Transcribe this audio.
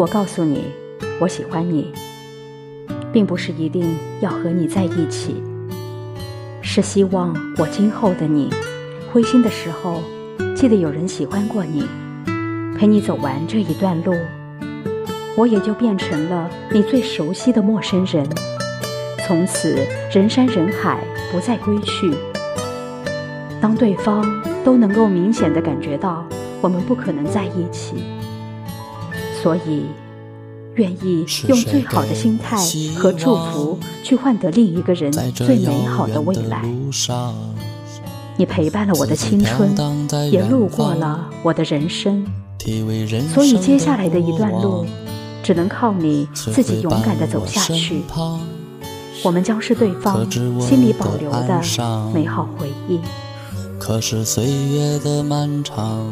我告诉你，我喜欢你，并不是一定要和你在一起，是希望我今后的你，灰心的时候，记得有人喜欢过你，陪你走完这一段路，我也就变成了你最熟悉的陌生人，从此人山人海，不再归去。当对方都能够明显的感觉到我们不可能在一起。所以，愿意用最好的心态和祝福去换得另一个人最美好的未来。你陪伴了我的青春，也路过了我的人生。所以，接下来的一段路，只能靠你自己勇敢的走下去。我们将是对方心里保留的美好回忆。可是岁月的漫长。